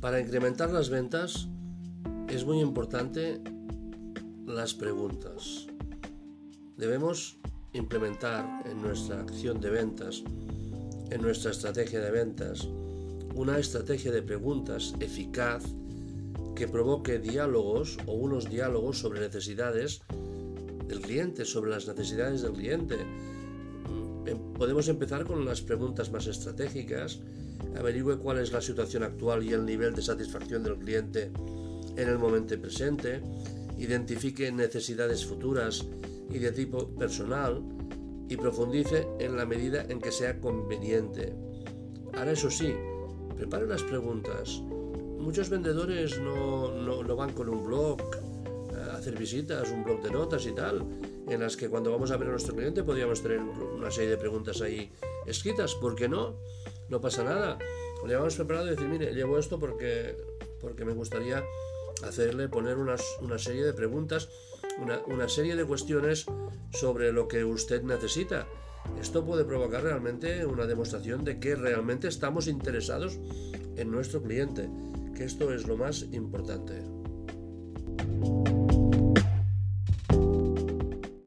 Para incrementar las ventas es muy importante las preguntas. Debemos implementar en nuestra acción de ventas, en nuestra estrategia de ventas, una estrategia de preguntas eficaz que provoque diálogos o unos diálogos sobre necesidades del cliente, sobre las necesidades del cliente. Em, podemos empezar con las preguntas más estratégicas, averigüe cuál es la situación actual y el nivel de satisfacción del cliente en el momento presente, identifique necesidades futuras y de tipo personal y profundice en la medida en que sea conveniente. Ahora eso sí, prepare las preguntas. Muchos vendedores no, no, van con un blog hacer visitas, un blog de notas y tal, en las que cuando vamos a ver a nuestro cliente podríamos tener una serie de preguntas ahí escritas. ¿Por qué no? No pasa nada. Le hemos preparado y decir, mire, llevo esto porque, porque me gustaría hacerle poner una, una serie de preguntas, una, una serie de cuestiones sobre lo que usted necesita esto puede provocar realmente una demostración de que realmente estamos interesados en nuestro cliente, que esto es lo más importante.